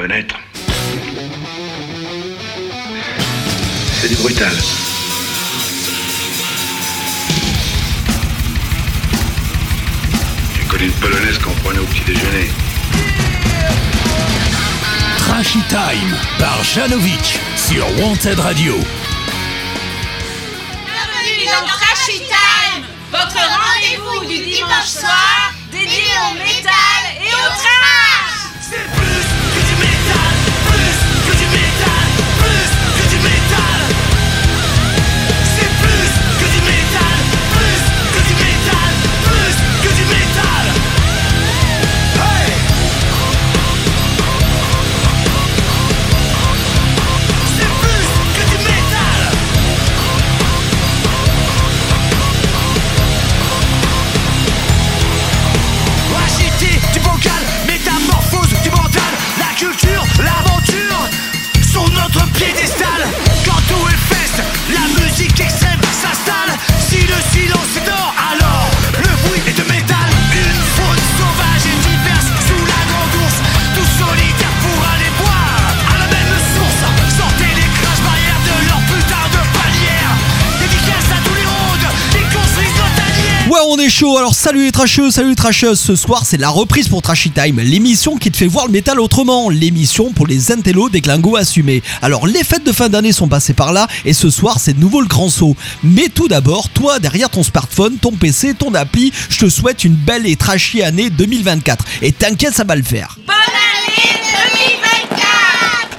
connaître. C'est du brutal. J'ai connu une polonaise qu'on prenait au petit déjeuner. Trashy Time par Janovic sur Wanted Radio. Bienvenue dans Trashy Time, votre rendez-vous du dimanche soir dédié au métal et au trash. L'aventure sont notre piédestal Alors, salut les trasheux, salut les. Ce soir, c'est la reprise pour Trashy Time, l'émission qui te fait voir le métal autrement, l'émission pour les intellos des glingos assumés. Alors, les fêtes de fin d'année sont passées par là et ce soir, c'est de nouveau le grand saut. Mais tout d'abord, toi, derrière ton smartphone, ton PC, ton appli, je te souhaite une belle et trashy année 2024. Et t'inquiète, ça va le faire. Bonne année 2024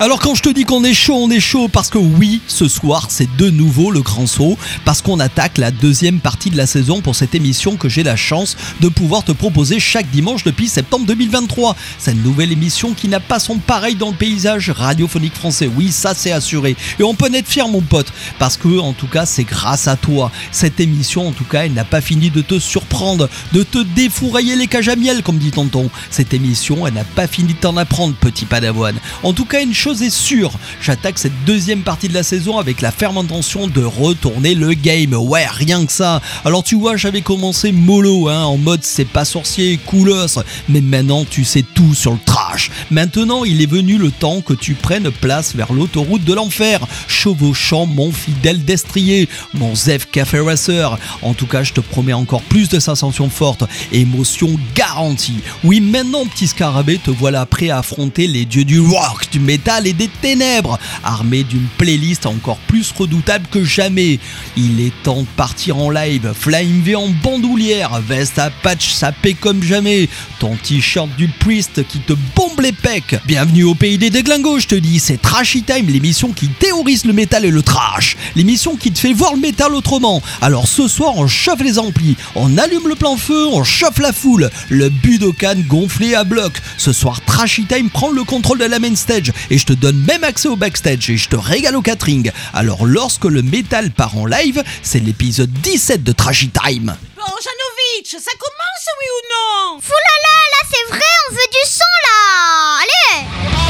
Alors quand je te dis qu'on est chaud, on est chaud parce que oui, ce soir c'est de nouveau le grand saut, parce qu'on attaque la deuxième partie de la saison pour cette émission que j'ai la chance de pouvoir te proposer chaque dimanche depuis septembre 2023. Cette nouvelle émission qui n'a pas son pareil dans le paysage radiophonique français, oui ça c'est assuré. Et on peut en être fier mon pote, parce que en tout cas c'est grâce à toi. Cette émission en tout cas elle n'a pas fini de te surprendre, de te défourailler les cages à miel comme dit tonton. Cette émission elle n'a pas fini de t'en apprendre petit padawan. En tout cas une chose est sûre, j'attaque cette deuxième partie de la saison avec la ferme intention de retourner le game. Ouais, rien que ça. Alors tu vois, j'avais commencé mollo, hein, en mode c'est pas sorcier, coolos, mais maintenant tu sais tout sur le trash. Maintenant, il est venu le temps que tu prennes place vers l'autoroute de l'enfer, chevauchant mon fidèle destrier, mon Zef Café Racer. En tout cas, je te promets encore plus de sensations fortes, émotion garantie. Oui, maintenant, petit scarabée, te voilà prêt à affronter les dieux du rock, du métal et des ténèbres, armé d'une playlist encore plus redoutable que jamais. Il est temps de partir en live, Flying V en bandoulière, veste à patch sapé comme jamais, ton t-shirt du Priest qui te bombe les pecs. Bienvenue au pays des déglingos, je te dis, c'est Trashy Time, l'émission qui théorise le métal et le trash, l'émission qui te fait voir le métal autrement. Alors ce soir, on chauffe les amplis, on allume le plan feu, on chauffe la foule, le Budokan gonflé à bloc. Ce soir, Trashy Time prend le contrôle de la main stage et je te donne même accès au backstage et je te régale au catering. Alors lorsque le métal part en live, c'est l'épisode 17 de Trashy Time. Bon, Janovic, ça commence oui ou non? Foulala, là c'est vrai, on veut du son là Allez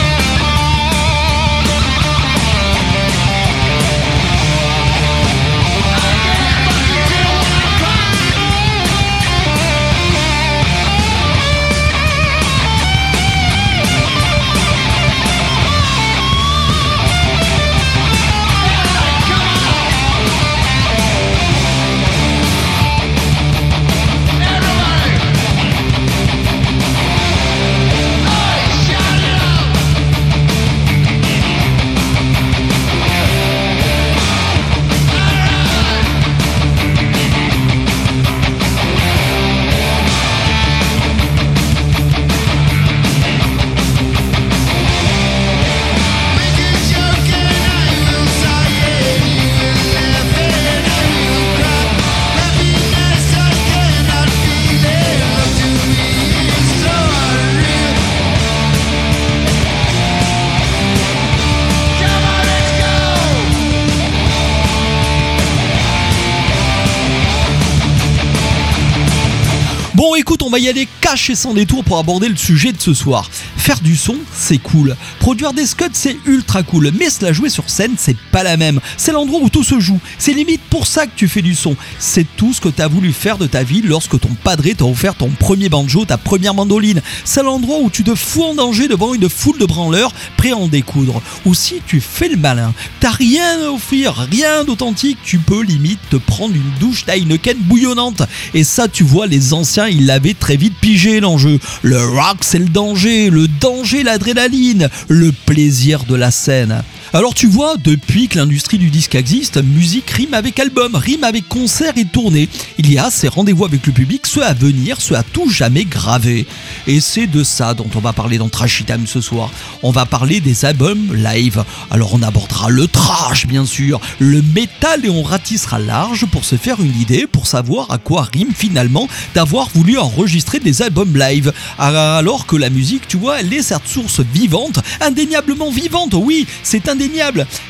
va y aller caché sans détour pour aborder le sujet de ce soir. Faire du son, c'est cool. Produire des scuds, c'est ultra cool. Mais se la jouer sur scène, c'est pas la même. C'est l'endroit où tout se joue. C'est limite pour ça que tu fais du son. C'est tout ce que t'as voulu faire de ta vie lorsque ton padré t'a offert ton premier banjo, ta première mandoline. C'est l'endroit où tu te fous en danger devant une foule de branleurs prêts à en découdre. Ou si tu fais le malin, t'as rien à offrir, rien d'authentique, tu peux limite te prendre une douche d'Heineken bouillonnante. Et ça, tu vois, les anciens, ils l'avaient très vite pigé l'enjeu. Le rock, c'est le danger, danger, l'adrénaline, le plaisir de la scène. Alors tu vois, depuis que l'industrie du disque existe, musique rime avec album, rime avec concert et tournée. Il y a ces rendez-vous avec le public, ceux à venir, ceux à tout jamais graver. Et c'est de ça dont on va parler dans Trashy Time ce soir. On va parler des albums live. Alors on abordera le trash bien sûr, le métal et on ratissera large pour se faire une idée, pour savoir à quoi rime finalement d'avoir voulu enregistrer des albums live. Alors que la musique, tu vois, elle est cette source vivante, indéniablement vivante, oui, c'est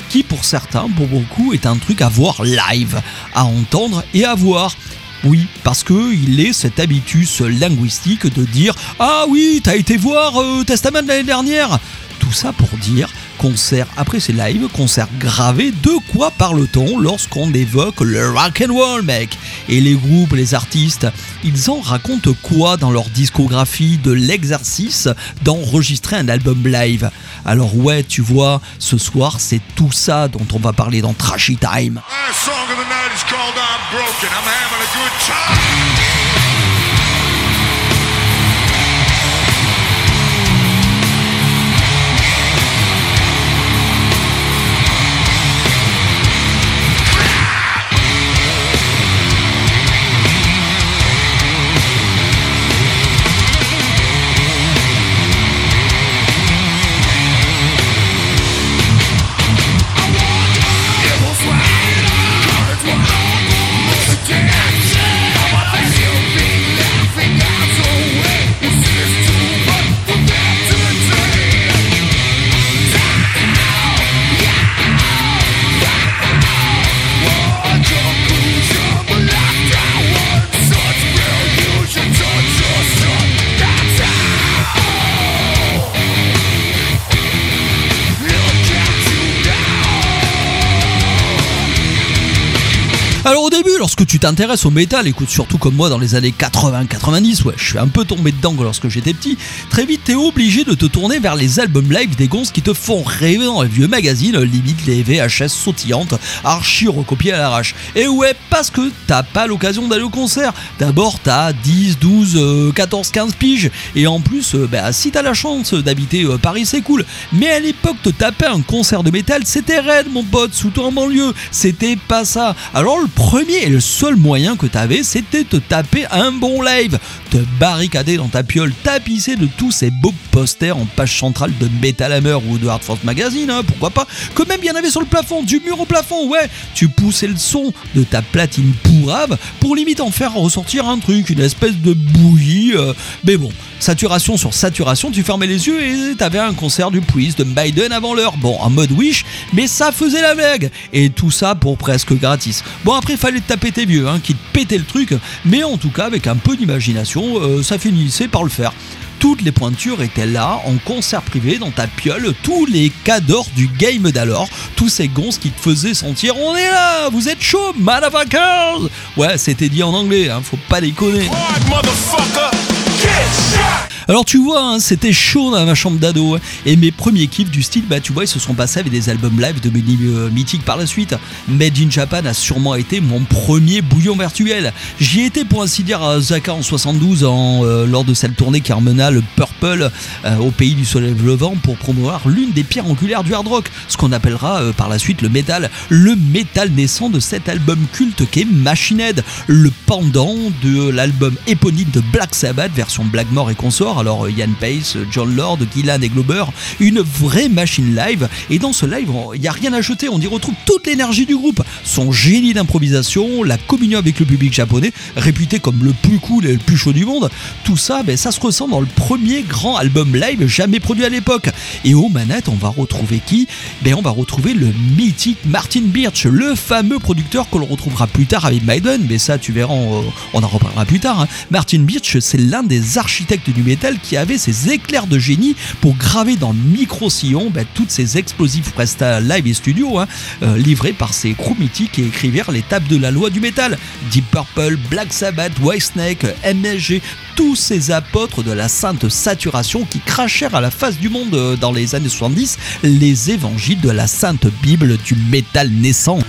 qui pour certains, pour beaucoup, est un truc à voir live, à entendre et à voir. Oui, parce que il est cet habitus linguistique de dire Ah oui, t'as été voir euh, Testament l'année dernière Tout ça pour dire concert, après c'est live, concert gravé, de quoi parle-t-on lorsqu'on évoque le rock and roll, mec? Et les groupes, les artistes, ils en racontent quoi dans leur discographie de l'exercice d'enregistrer un album live? Alors ouais, tu vois, ce soir c'est tout ça dont on va parler dans Trashy Time. T'intéresses au métal, écoute surtout comme moi dans les années 80-90, ouais, je suis un peu tombé dedans lorsque j'étais petit, très vite t'es obligé de te tourner vers les albums live des gonzes qui te font rêver dans les vieux magazines, limite les VHS sautillantes, archi recopiées à l'arrache. Et ouais, parce que t'as pas l'occasion d'aller au concert. D'abord t'as 10, 12, 14, 15 piges, et en plus, euh, bah, si t'as la chance d'habiter euh, Paris, c'est cool. Mais à l'époque, te taper un concert de métal, c'était raide mon pote, sous en banlieue, c'était pas ça. Alors le premier et le seul moyen que t'avais, c'était te taper un bon live, te barricader dans ta piole, tapisser de tous ces beaux posters en page centrale de Metal Hammer ou de Hard Force Magazine, hein, pourquoi pas, que même il y en avait sur le plafond, du mur au plafond, ouais, tu poussais le son de ta platine pourrave pour limite en faire ressortir un truc, une espèce de bouillie, euh, mais bon, saturation sur saturation, tu fermais les yeux et t'avais un concert du Priest de Biden avant l'heure, bon, en mode Wish, mais ça faisait la blague, et tout ça pour presque gratis. Bon, après, fallait te taper tes vieux, hein, qui te pétaient le truc, mais en tout cas, avec un peu d'imagination, euh, ça finissait par le faire. Toutes les pointures étaient là, en concert privé, dans ta piole, tous les cadors du game d'alors, tous ces gonzes qui te faisaient sentir on est là, vous êtes chaud, motherfuckers. Ouais, c'était dit en anglais, hein, faut pas déconner. get shot. Alors tu vois, hein, c'était chaud dans ma chambre d'ado. hein. Et mes premiers kiffs du style, bah tu vois, ils se sont passés avec des albums live devenus euh, mythiques par la suite. Made in Japan a sûrement été mon premier bouillon virtuel. J'y étais pour ainsi dire à Osaka en 72 en, euh, lors de cette tournée qui emmena le Purple euh, au pays du soleil levant pour promouvoir l'une des pierres angulaires du hard rock, ce qu'on appellera par la suite le métal. Le métal naissant de cet album culte qu'est Machine Head, le pendant de l'album éponyme de Black Sabbath version Blackmore et consort Alors Ian Pace, John Lord, Gillan et Glober, une vraie machine live. Et dans ce live, il n'y a rien à jeter, on y retrouve toute l'énergie du groupe, son génie d'improvisation, la communion avec le public japonais, réputé comme le plus cool et le plus chaud du monde. Tout ça, ben, ça se ressent dans le premier grand album live jamais produit à l'époque. Et aux manettes, on va retrouver qui? Ben, On va retrouver le mythique Martin Birch, le fameux producteur que l'on retrouvera plus tard avec Maiden, mais ça tu verras, on, on en reparlera plus tard. hein. Martin Birch, c'est l'un des architectes du métal qui avait ses éclairs de génie pour graver dans micro-sillon ben, toutes ces explosifs prestats live et studio, hein, euh, livrés par ces crews mythiques et écrivirent les tables de la loi du métal. Deep Purple, Black Sabbath, Whitesnake, MSG, tous ces apôtres de la sainte saturation qui crachèrent à la face du monde euh, dans les années 70 les évangiles de la sainte Bible du métal naissant.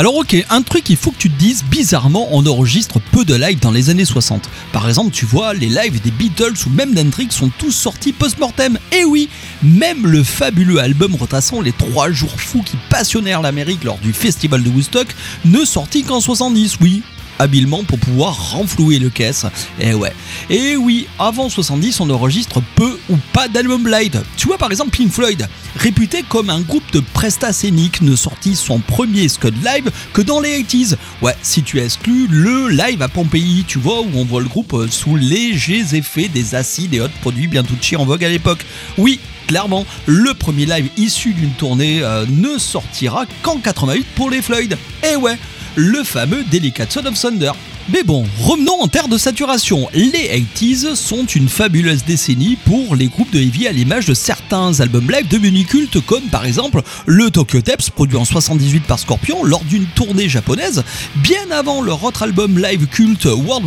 Alors ok, un truc il faut que tu te dises, bizarrement on enregistre peu de live dans les années 60. Par exemple, tu vois, les lives des Beatles ou même d'Hendrix sont tous sortis post-mortem. Et oui, même le fabuleux album retraçant les trois jours fous qui passionnèrent l'Amérique lors du festival de Woodstock ne sortit qu'en 70, oui habilement pour pouvoir renflouer le caisse. Et ouais. Et oui, avant 70, on enregistre peu ou pas d'album live. Tu vois par exemple Pink Floyd, réputé comme un groupe de prestats scéniques, ne sortit son premier Scud live que dans les 80s. Ouais, si tu exclus le live à Pompéi, tu vois, où on voit le groupe euh, sous légers effets des acides et autres produits bien touchés en vogue à l'époque. Oui, clairement, le premier live issu d'une tournée euh, ne sortira qu'en 88 pour les Floyd. Et ouais, le fameux Delicate Son of Thunder. Mais bon, revenons en terre de saturation. Les 80s sont une fabuleuse décennie pour les groupes de heavy à l'image de certains albums live devenus cultes comme par exemple le Tokyo Tapes produit en 78 par Scorpion lors d'une tournée japonaise, bien avant leur autre album live culte World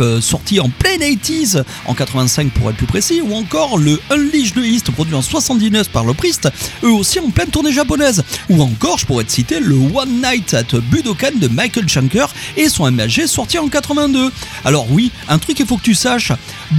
euh, sorti en plein 80s en 85 pour être plus précis, ou encore le Unleash the East produit en 79 par le Priest, eux aussi en pleine tournée japonaise, ou encore je pourrais te citer le One Night at Budokan de Michael Schenker et son MHG sorti en 82. Alors oui, un truc il faut que tu saches,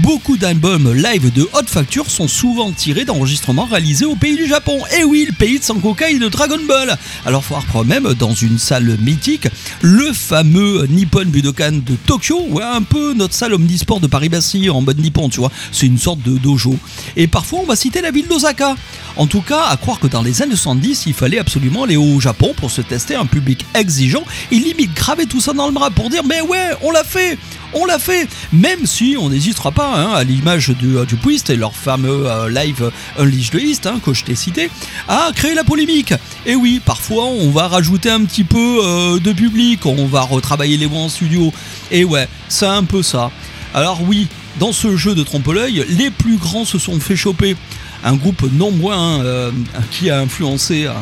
beaucoup d'albums live de haute facture sont souvent tirés d'enregistrements réalisés au pays du Japon. Et oui, le pays de Sankoka et de Dragon Ball. Alors faut voir même dans une salle mythique, le fameux Nippon Budokan de Tokyo, ouais, un peu notre salle omnisport de Paris-Bercy en mode nippon, tu vois. C'est une sorte de dojo. Et parfois on va citer la ville d'Osaka. En tout cas, à croire que dans les années 70, il fallait absolument aller au Japon pour se tester un public exigeant et limite graver tout ça dans le bras pour dire mais ouais, on l'a fait on l'a fait, même si on n'hésitera pas, hein, à l'image du, du Twist et leur fameux euh, live Unleash the East, hein, que je t'ai cité, à créer la polémique. Et oui, parfois on va rajouter un petit peu euh, de public, on va retravailler les voix en studio. Et ouais, c'est un peu ça. Alors oui, dans ce jeu de trompe-l'œil, les plus grands se sont fait choper. Un groupe non moins euh, qui a influencé euh,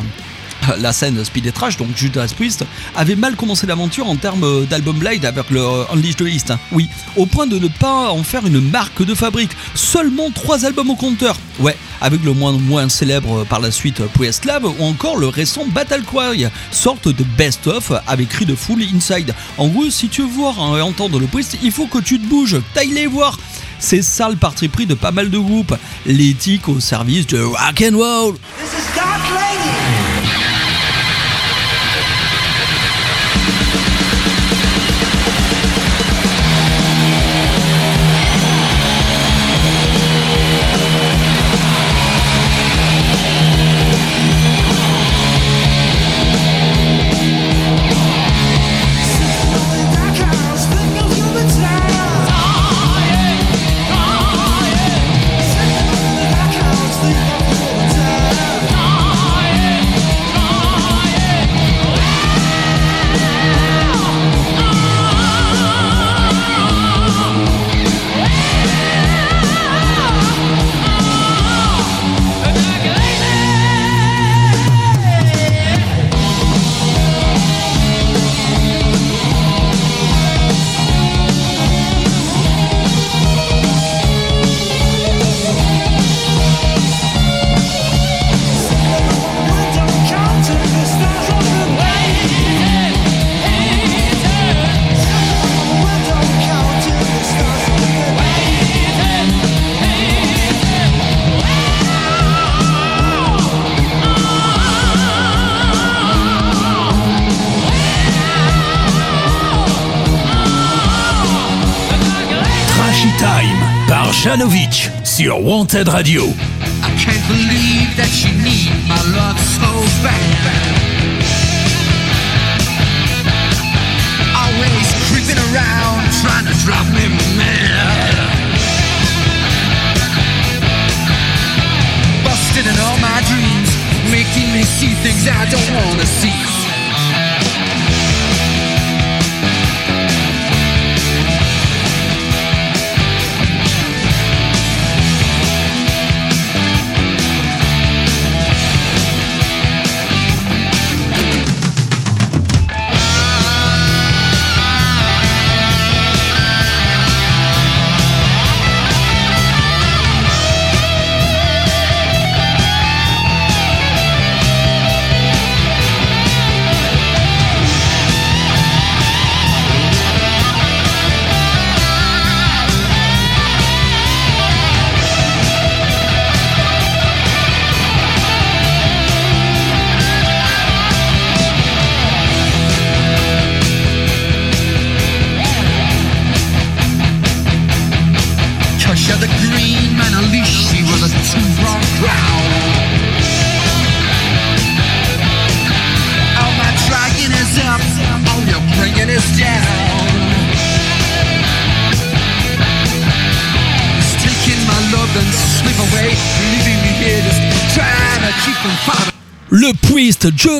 la scène Speed et Trash, donc Judas Priest, avait mal commencé l'aventure en termes d'album live avec le Unleash the East. hein. Oui, au point de ne pas en faire une marque de fabrique. Seulement trois albums au compteur. Ouais, avec le moins moins célèbre par la suite Priestlab ou encore le récent Battle Cry, sorte de best-of avec cri de full inside. En gros, si tu veux voir et entendre le Priest, il faut que tu te bouges, t'ailles les voir. C'est ça le parti pris de pas mal de groupes. L'éthique au service de rock and roll. Wanted Radio. I can't believe that you need my love so bad. Always creeping around, trying to drop me mad. Busted in all my dreams, making me see things I don't wanna see.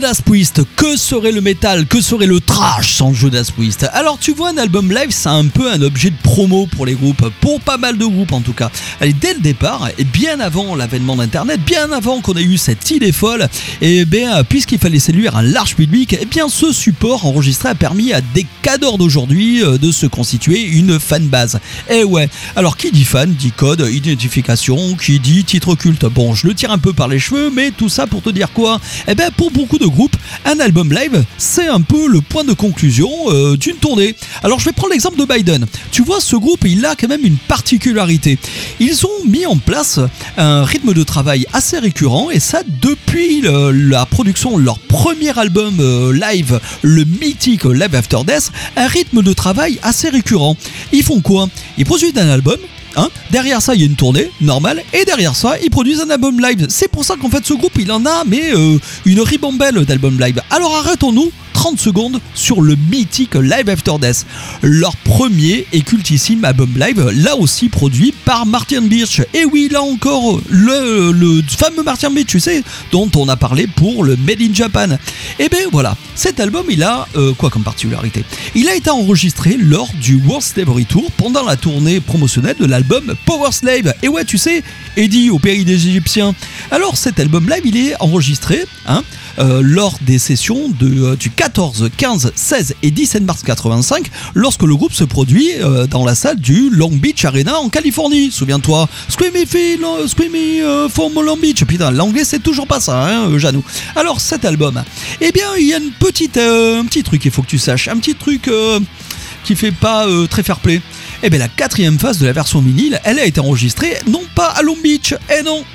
Judas Priest, que serait le métal, que serait le trash sans Judas Priest Alors tu vois, un album live, c'est un peu un objet de promo pour les groupes, pour pas mal de groupes en tout cas. Allez, dès le départ, et bien avant l'avènement d'Internet, bien avant qu'on ait eu cette idée folle, et bien puisqu'il fallait séduire un large public, et bien ce support enregistré a permis à des cadors d'aujourd'hui euh, de se constituer une fanbase. Et ouais, alors qui dit fan dit code, identification, qui dit titre culte? Bon, je le tire un peu par les cheveux, mais tout ça pour te dire quoi? Eh bien, pour beaucoup de groupes, un album live, c'est un peu le point de conclusion euh, d'une tournée. Alors, je vais prendre l'exemple de Biden. Tu vois, ce groupe, il a quand même une particularité. Ils ont mis en place un rythme de travail assez récurrent, et ça depuis la production de leur premier album euh, live, le mythique Live After Death, un rythme de travail assez récurrent. Ils font quoi? Ils produisent un album, Hein derrière ça, il y a une tournée normale, et derrière ça, ils produisent un album live. C'est pour ça qu'en fait, ce groupe, il en a, mais euh, une ribambelle d'albums live. Alors arrêtons-nous 30 secondes sur le mythique Live After Death, leur premier et cultissime album live, là aussi produit par Martin Birch. Et oui, là encore, le, fameux Martin Birch, tu sais, dont on a parlé pour le Made in Japan. Et bien voilà, cet album, il a euh, quoi comme particularité? Il a été enregistré lors du World Slavery Tour pendant la tournée promotionnelle de l'album Power Slave. Et ouais, tu sais, Eddie au pays des Égyptiens. Alors cet album live, il est enregistré, hein, euh, lors des sessions euh, du 14, 15, 16 et 17 mars 85, lorsque le groupe se produit euh, dans la salle du Long Beach Arena en Californie. Souviens-toi, Screamy Phil, Screamy from Long Beach. Putain, l'anglais c'est toujours pas ça, hein, Janou. Alors cet album, eh bien il y a une petite, un petit truc, il faut que tu saches, un petit truc qui fait pas très fair play. Eh bien la quatrième phase de la version vinyle, elle a été enregistrée non pas à Long Beach, eh non,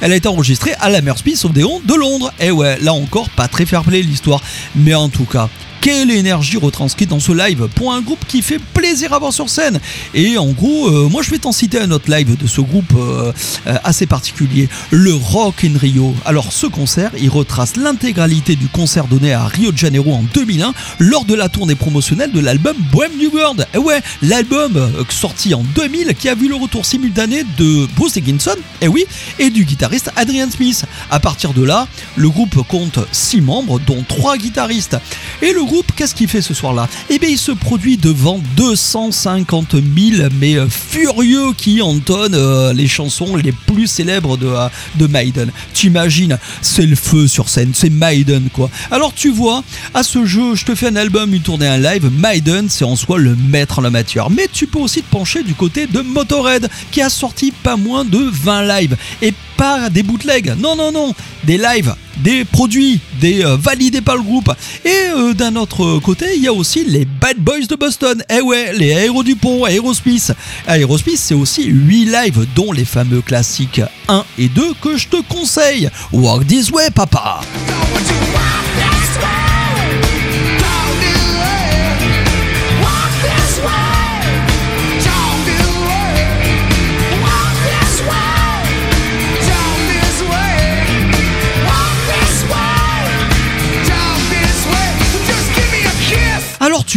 elle a été enregistrée à la Merspeace Odeon de Londres. Et ouais, là encore, pas très fair play l'histoire. Mais en tout cas, quelle énergie retranscrite dans ce live pour un groupe qui fait plaisir à voir sur scène. Et en gros, euh, moi je vais t'en citer un autre live de ce groupe euh, euh, assez particulier, le Rock in Rio. Alors ce concert, il retrace l'intégralité du concert donné à Rio de Janeiro en 2001 lors de la tournée promotionnelle de l'album Bohem New World. Et ouais, l'album sorti en 2000 qui a vu le retour simultané de Bruce Dickinson, et oui, et du guitariste Adrian Smith. À partir de là, le groupe compte 6 membres, dont 3 guitaristes. Et le qu'est-ce qu'il fait ce soir-là? Eh bien, il se produit devant 250 000 mais euh, furieux qui entonnent euh, les chansons les plus célèbres de, euh, de Maiden. T'imagines, c'est le feu sur scène, c'est Maiden quoi. Alors tu vois, à ce jeu, je te fais un album, une tournée, un live, Maiden, c'est en soi le maître en la matière. Mais tu peux aussi te pencher du côté de Motorhead, qui a sorti pas moins de 20 lives. Et pas des bootlegs, non, non, non, des lives des produits, des euh, validés par le groupe. Et euh, d'un autre côté, il y a aussi les Bad Boys de Boston. Eh ouais, les Aéros du Pont, Aerosmith. Aerosmith, c'est aussi 8 lives, dont les fameux classiques 1 et 2 que je te conseille. Walk this way, papa.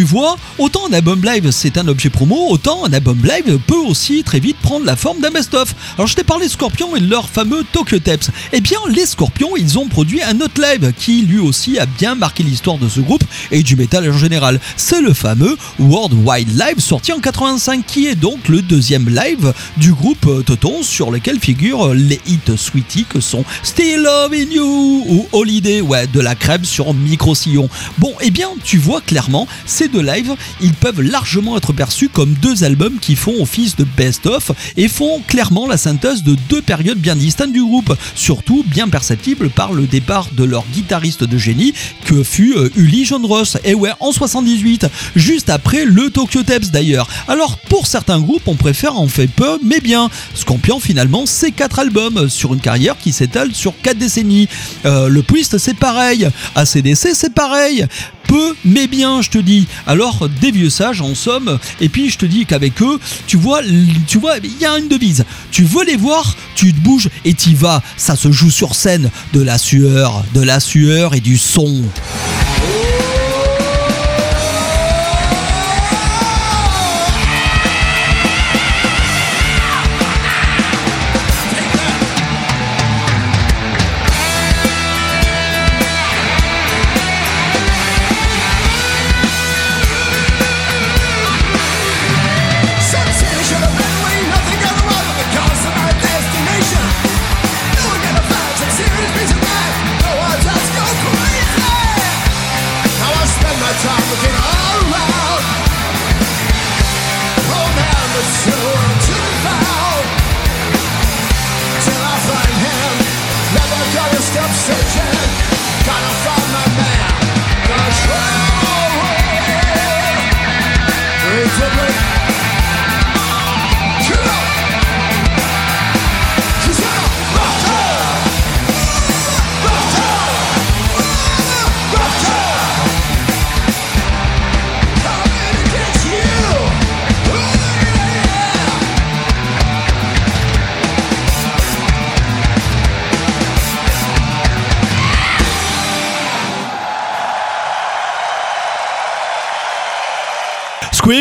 Vois, autant un album live c'est un objet promo, autant un album live peut aussi très vite prendre la forme d'un best-of. Alors je t'ai parlé de Scorpion et leur fameux Tokyo Tapes. Eh bien les Scorpions ils ont produit un autre live qui lui aussi a bien marqué l'histoire de ce groupe et du métal en général. C'est le fameux World Wide Live sorti en 85 qui est donc le deuxième live du groupe Toton sur lequel figurent les hits Sweetie que sont Still Loving You ou Holiday, ouais de la crème sur micro-sillon. Bon eh bien tu vois clairement ces deux lives, ils peuvent largement être perçus comme deux albums qui font office de best-of et font clairement la synthèse de deux périodes bien distinctes du groupe, surtout bien perceptibles par le départ de leur guitariste de génie que fut euh, Uli Ross, et ouais, en 78, juste après le Tokyo Tapes d'ailleurs. Alors pour certains groupes, on préfère en fait peu, mais bien. Scorpion finalement, c'est quatre albums sur une carrière qui s'étale sur quatre décennies. Euh, le Priest, c'est pareil. ACDC, c'est pareil peu mais bien, je te dis. Alors, des vieux sages en somme. Et puis, je te dis qu'avec eux, tu vois, tu vois, il y a une devise. Tu veux les voir, tu te bouges et t'y vas. Ça se joue sur scène. De la sueur, de la sueur et du son.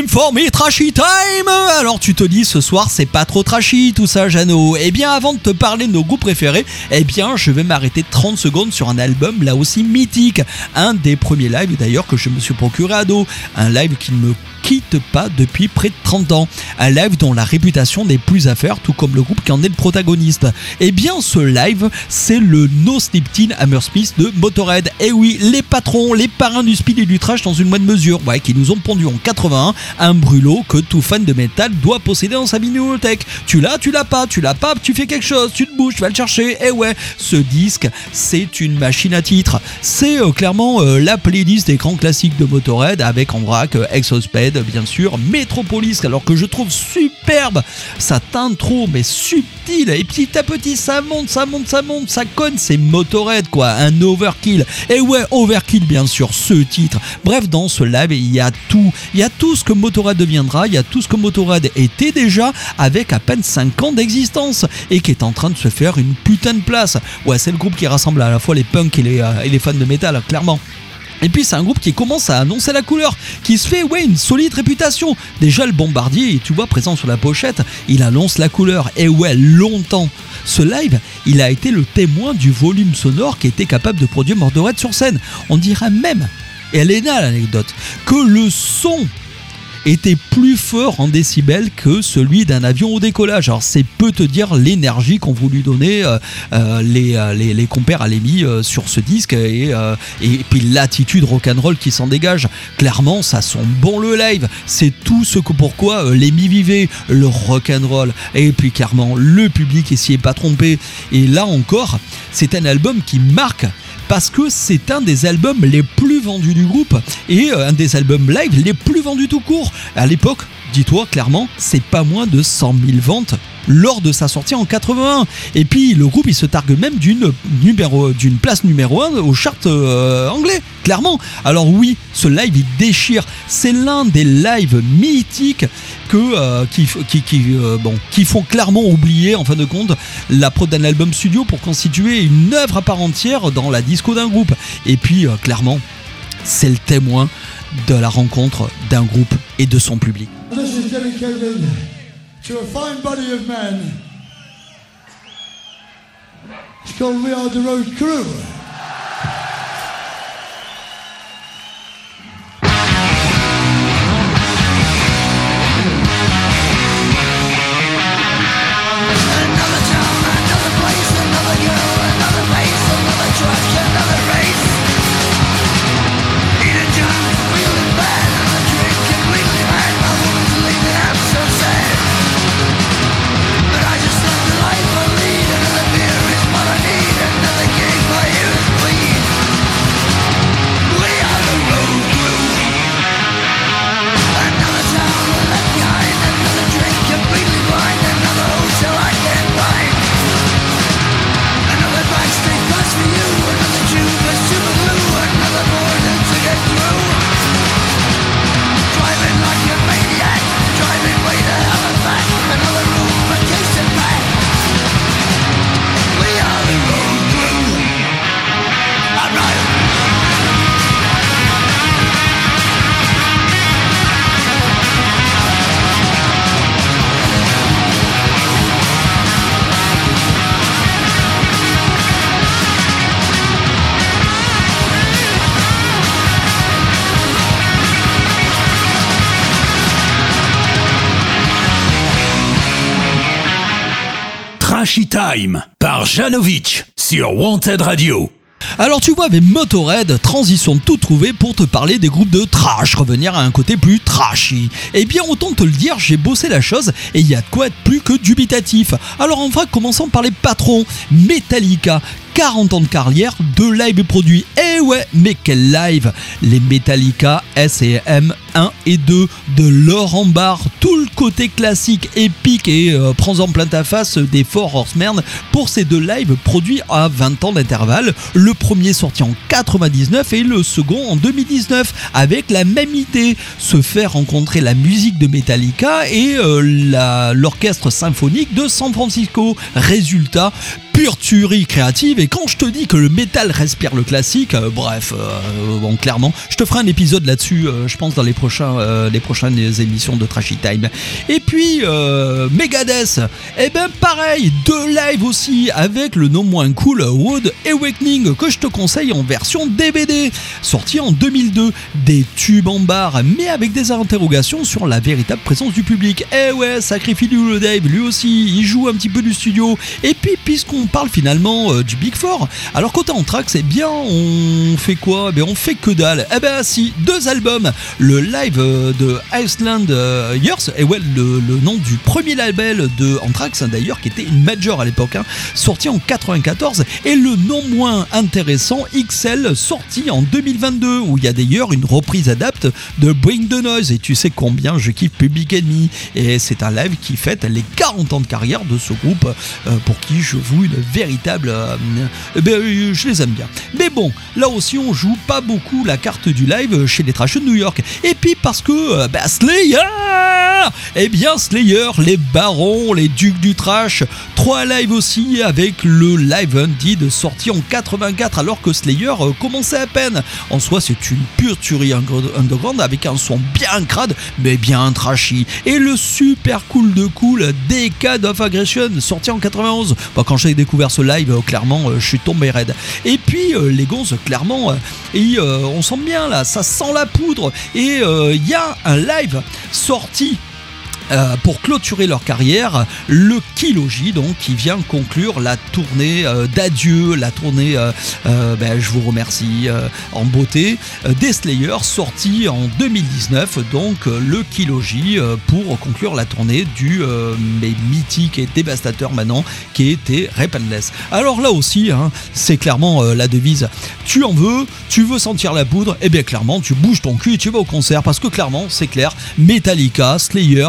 For me trashy time Alors tu te dis ce soir c'est pas trop trashy tout ça Jeannot Eh bien avant de te parler de nos groupes préférés, eh bien je vais m'arrêter 30 secondes sur un album là aussi mythique. Un des premiers lives d'ailleurs que je me suis procuré à dos. Un live qui me quitte pas depuis près de 30 ans. Un live dont la réputation n'est plus à faire, tout comme le groupe qui en est le protagoniste. Eh bien, ce live, c'est le No Sleep Teen Hammersmith de Motorhead. Eh oui, les patrons, les parrains du speed et du trash dans une moindre mesure, ouais, qui nous ont pondu en 81 un brûlot que tout fan de métal doit posséder dans sa bibliothèque. Tu l'as, tu l'as pas, tu l'as pas, tu fais quelque chose, tu te bouges, tu vas le chercher. Eh ouais, ce disque, c'est une machine à titres. C'est euh, clairement euh, la playlist des grands classiques de Motorhead avec en vrac euh, Exosped, Bien sûr, Metropolis alors que je trouve superbe cette intro mais subtile et petit à petit ça monte, ça monte, ça monte, ça conne, c'est Motorhead quoi, un overkill. Et ouais, overkill bien sûr, ce titre. Bref, dans ce live, il y a tout, il y a tout ce que Motorhead deviendra, il y a tout ce que Motorhead était déjà avec à peine 5 ans d'existence et qui est en train de se faire une putain de place. Ouais, c'est le groupe qui rassemble à la fois les punks et les, euh, et les fans de métal, clairement. Et puis c'est un groupe qui commence à annoncer la couleur, qui se fait ouais une solide réputation. Déjà le bombardier, tu vois présent sur la pochette, il annonce la couleur. Et ouais longtemps. Ce live, il a été le témoin du volume sonore qui était capable de produire Mordorette sur scène. On dirait même, et elle est là l'anecdote, que le son était plus fort en décibels que celui d'un avion au décollage. Alors c'est peu te dire l'énergie qu'ont voulu donner euh, euh, les, euh, les, les, compères à l'émis sur ce disque et, et puis l'attitude rock'n'roll qui s'en dégage. Clairement, ça sent bon le live. C'est tout ce que pourquoi l'émis vivait, le rock'n'roll. Et puis clairement, le public s'y est pas trompé. Et là encore, c'est un album qui marque parce que c'est un des albums les plus vendus du groupe et euh, un des albums live les plus vendus tout court. À l'époque, dis-toi clairement, c'est pas moins de 100 000 ventes lors de sa sortie en 81. Et puis le groupe il se targue même d'une place numéro 1 au chart euh, anglais, clairement. Alors oui, ce live il déchire. C'est l'un des lives mythiques que euh, qui, euh, qui font clairement oublier en fin de compte la prod d'un album studio pour constituer une œuvre à part entière dans la disco d'un groupe. Et puis clairement, c'est le témoin de la rencontre d'un groupe et de son public. To a fine body of men. It's called We Are the Road Crew. Time par Janovic sur Wanted Radio. Alors tu vois avec Motorhead, transition tout trouvé pour te parler des groupes de trash, revenir à un côté plus trashy. Eh bien autant te le dire, j'ai bossé la chose et il y a de quoi être plus que dubitatif. Alors en vrai, commençons par les patrons. Metallica, 40 ans de carrière, deux lives produits. Eh ouais, mais quel live Les Metallica S&M 1 et 2 de Laurent Barre, tout le côté classique, épique et euh, prends-en plein ta face des Four Horsemen pour ces deux lives produits à 20 ans d'intervalle. Le premier sorti en 99 et le second en 2019 avec la même idée, se faire rencontrer la musique de Metallica et euh, l'orchestre symphonique de San Francisco. Résultat, pure tuerie créative et quand je te dis que le métal respire le classique, euh, bref, euh, bon clairement, je te ferai un épisode là-dessus, euh, je pense dans les prochains, les prochaines émissions de Trashy Time. Et puis Megadeth, et ben pareil, deux lives aussi avec le non moins cool Wood Awakening que je te conseille en version DVD, sorti en 2002, des tubes en barre, mais avec des interrogations sur la véritable présence du public. Eh ouais, sacrifie le Dave, lui aussi, il joue un petit peu du studio. Et puis puisqu'on on parle finalement euh, du Big Four. Alors côté Anthrax, eh bien on fait quoi? Eh bien on fait que dalle. Eh ben si, deux albums. Le live euh, de Iceland euh, Years, et ouais, le, nom du premier label de Anthrax hein, d'ailleurs, qui était une major à l'époque, hein, sorti en 94, et le non moins intéressant XL, sorti en 2022, où il y a d'ailleurs une reprise adapte de Bring the Noise, et tu sais combien je kiffe Public Enemy, et c'est un live qui fête les 40 ans de carrière de ce groupe, pour qui je une véritable... euh, eh ben, euh, je les aime bien. Mais bon, là aussi on joue pas beaucoup la carte du live chez les Trashers de New York. Et puis parce que bah, Slayer Eh bien Slayer, les barons, les ducs du trash, trois lives aussi avec le Live Undead sorti en 84 alors que Slayer commençait à peine. En soi c'est une pure tuerie underground avec un son bien crade mais bien trashy. Et le super cool de cool Decade of Aggression sorti en 91. Bah, quand j'ai découvert ce live, euh, clairement euh, je suis tombé raide. Et puis euh, les gonzes, clairement, et, on sent bien là, ça sent la poudre. Et il y a un live sorti euh, pour clôturer leur carrière, le Kiloji, donc qui vient conclure la tournée euh, d'adieu, la tournée, euh, ben, je vous remercie, en beauté, des Slayers, sorti en 2019, donc le Kiloji, pour conclure la tournée du mythique et dévastateur maintenant, qui était Repentless. Alors là aussi, hein, c'est clairement la devise, tu en veux, tu veux sentir la poudre, et bien clairement, tu bouges ton cul et tu vas au concert, parce que clairement, c'est clair, Metallica, Slayer,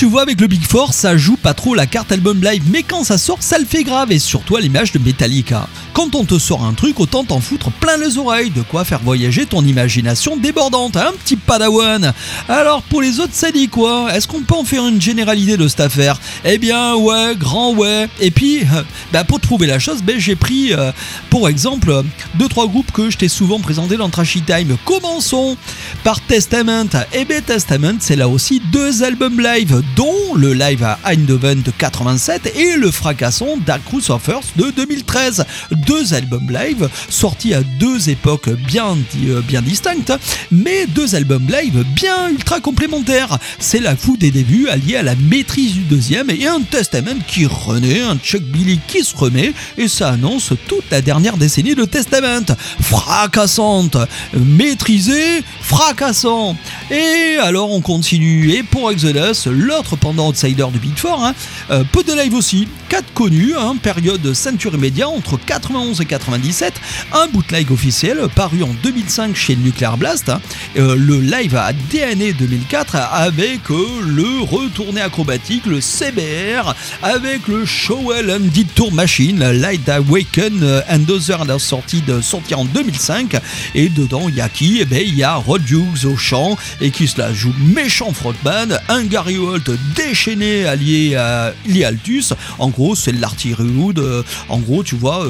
tu vois avec le Big Four ça joue pas trop la carte album live mais quand ça sort ça le fait grave et surtout à l'image de Metallica. Quand on te sort un truc autant t'en foutre plein les oreilles, de quoi faire voyager ton imagination débordante, un petit padawan. Alors pour les autres ça dit quoi? Est-ce qu'on peut en faire une généralité de cette affaire? Eh bien ouais, grand ouais. Et puis euh, bah, pour trouver la chose, ben, j'ai pris euh, pour exemple deux trois groupes que je t'ai souvent présenté dans Trashy Time. Commençons par Testament. Et bien Testament c'est là aussi deux albums live dont le live à Eindhoven de 87 et le fracassant Dark Cruise of Earth de 2013. Deux albums live sortis à deux époques bien, euh, bien distinctes, mais deux albums live bien ultra complémentaires. C'est la fou des débuts alliée à la maîtrise du deuxième et un Testament qui renaît, un Chuck Billy qui se remet et ça annonce toute la dernière décennie de Testament. Fracassante, maîtrisée, fracassant. Et alors on continue. Et pour Exodus, l'autre pendant outsider du Big Four, hein, euh, peu de live aussi. 4 connus, hein, période ceinture immédiat entre 91 et 97, un bootleg officiel paru en 2005 chez Nuclear Blast, hein, euh, le live à DNA 2004 avec euh, le retourné acrobatique, le CBR, avec le Showell and Tour Machine, Light Awaken and Other sorti, de, en 2005, et dedans il y a qui? Eh ben il y a Rod Hughes au chant et qui se la joue méchant frontman, un Gary Holt déchaîné allié à Lialtus, en gros c'est l'artillerie wood, euh, en gros tu vois,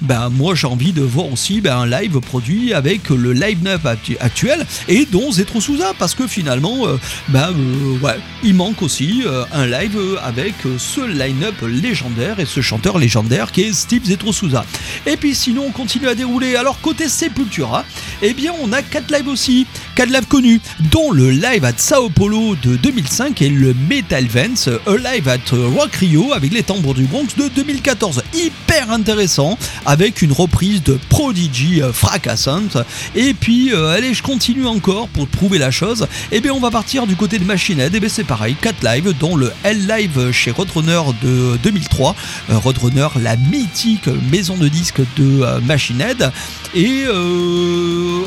ben moi j'ai envie de voir aussi ben, un live produit avec le line-up actu- actuel et dont Zetro Souza parce que finalement euh, ben euh, ouais il manque aussi euh, un live avec ce line-up légendaire et ce chanteur légendaire qui est Steve Zetro Souza. Et puis sinon on continue à dérouler. Alors côté Sepultura, eh bien on a quatre lives aussi, lives connus, dont le live à Sao Paulo de 2005 et le Metal Vents, live at Rock Rio avec les tambours du Bronx de 2014. Hyper intéressant, avec une reprise de Prodigy euh, fracassante. Et puis, euh, allez, je continue encore pour prouver la chose. Et bien, on va partir du côté de Machine Head. Et bien, c'est pareil, 4 lives, dont le L Live chez Roadrunner de 2003. Euh, Roadrunner, la mythique maison de disques de Machine Head. Et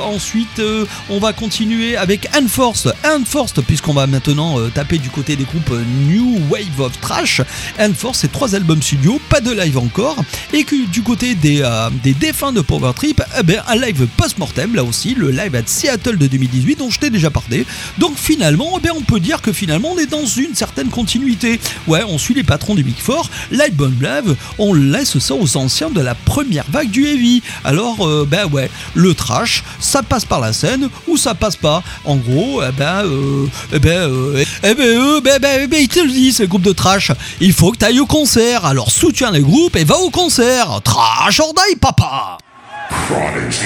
ensuite, on va continuer avec Enforced. Enforced, puisqu'on va maintenant euh, taper du côté des groupes euh, New Wave of Trash. Enforced, c'est trois albums studio, pas de live encore. Et que du côté des, euh, des défunts de Power Trip, eh ben, un live post-mortem, là aussi, le live à Seattle de 2018, dont je t'ai déjà parlé. Donc finalement, eh ben, on peut dire que finalement, on est dans une certaine continuité. Ouais, on suit les patrons du Big Four. L'album live, on laisse ça aux anciens de la première vague du heavy. Alors, ben ouais, le trash, ça passe par la scène ou ça passe pas. En gros, eh ben, euh, eh ben, euh, eh ben, eux, ben, ben, ben, ils te le disent, ces groupes de trash. Il faut que tu ailles au concert. Alors soutiens les groupes et va au concert. Trash or die, papa. Prodigy.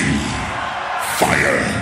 Fire.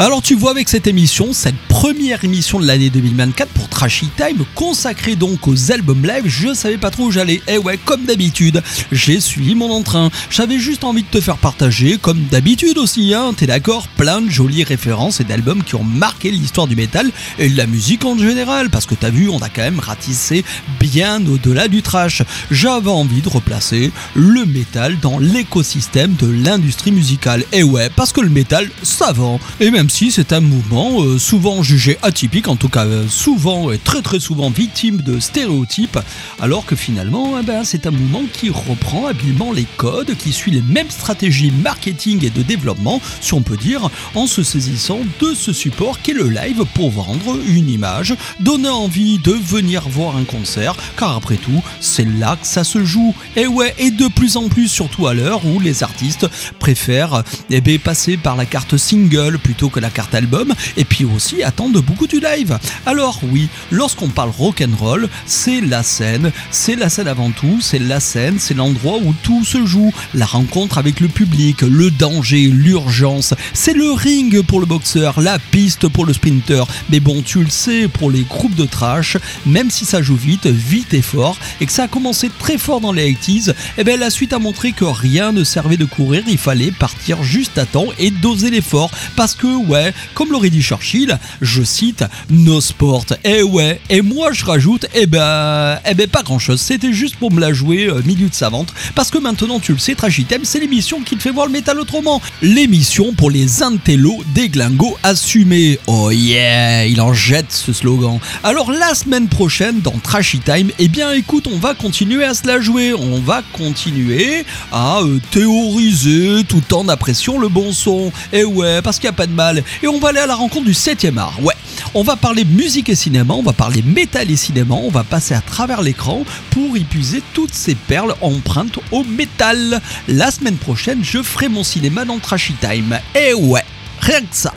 Alors tu vois avec cette émission, cette première émission de l'année 2024 pour Trashy Time, consacrée donc aux albums live, je savais pas trop où j'allais. Et ouais, comme d'habitude, j'ai suivi mon entrain. J'avais juste envie de te faire partager, comme d'habitude aussi, hein, t'es d'accord Plein de jolies références et d'albums qui ont marqué l'histoire du métal et de la musique en général, parce que t'as vu, on a quand même ratissé bien au-delà du trash. J'avais envie de replacer le métal dans l'écosystème de l'industrie musicale. Et ouais, parce que le métal, ça vend. Et même si c'est un mouvement euh, souvent jugé atypique, en tout cas euh, souvent et très très souvent victime de stéréotypes, alors que finalement eh ben, c'est un mouvement qui reprend habilement les codes, qui suit les mêmes stratégies marketing et de développement, si on peut dire, en se saisissant de ce support qu'est le live pour vendre une image, donner envie de venir voir un concert, car après tout, c'est là que ça se joue. Et ouais, et de plus en plus, surtout à l'heure où les artistes préfèrent eh ben, passer par la carte single plutôt que la carte album, et puis aussi attendre beaucoup du live. Alors oui, lorsqu'on parle rock'n'roll, c'est la scène, c'est la scène avant tout, c'est la scène, c'est l'endroit où tout se joue, la rencontre avec le public, le danger, l'urgence, c'est le ring pour le boxeur, la piste pour le sprinter, mais bon, tu le sais, pour les groupes de trash, même si ça joue vite, vite et fort, et que ça a commencé très fort dans les 80s, et bien la suite a montré que rien ne servait de courir, il fallait partir juste à temps et doser l'effort, parce que ouais, comme l'aurait dit Churchill, je cite, no sport, et ouais, et moi je rajoute, et ben, eh ben pas grand chose, c'était juste pour me la jouer euh, milieu de savante, parce que maintenant tu le sais, Trash Item, c'est l'émission qui te fait voir le métal autrement, l'émission pour les intellos des glingos assumés, oh yeah, il en jette ce slogan. Alors la semaine prochaine dans Trashy Time, eh bien écoute, on va continuer à se la jouer, on va continuer à euh, théoriser tout en appréciant le bon son. Et ouais, parce qu'il n'y a pas de mal. Et on va aller à la rencontre du 7 art. Ouais, on va parler musique et cinéma, on va parler métal et cinéma, on va passer à travers l'écran pour y puiser toutes ces perles empreintes au métal. La semaine prochaine, je ferai mon cinéma dans Trashy Time. Et ouais, rien que ça.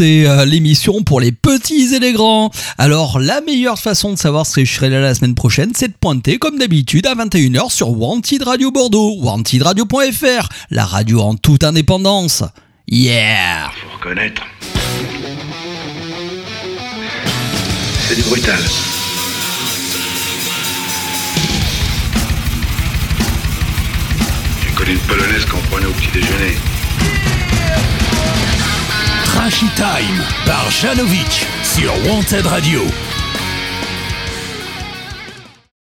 Euh, l'émission pour les petits et les grands. Alors, la meilleure façon de savoir si je serai là la semaine prochaine, c'est de pointer, comme d'habitude, à 21h sur Wanted Radio Bordeaux, wantedradio.fr, la radio en toute indépendance. Yeah Faut reconnaître. C'est du brutal. J'ai connu une polonaise qu'on prenait au petit déjeuner. Trashy Time par Janovic sur Wanted Radio.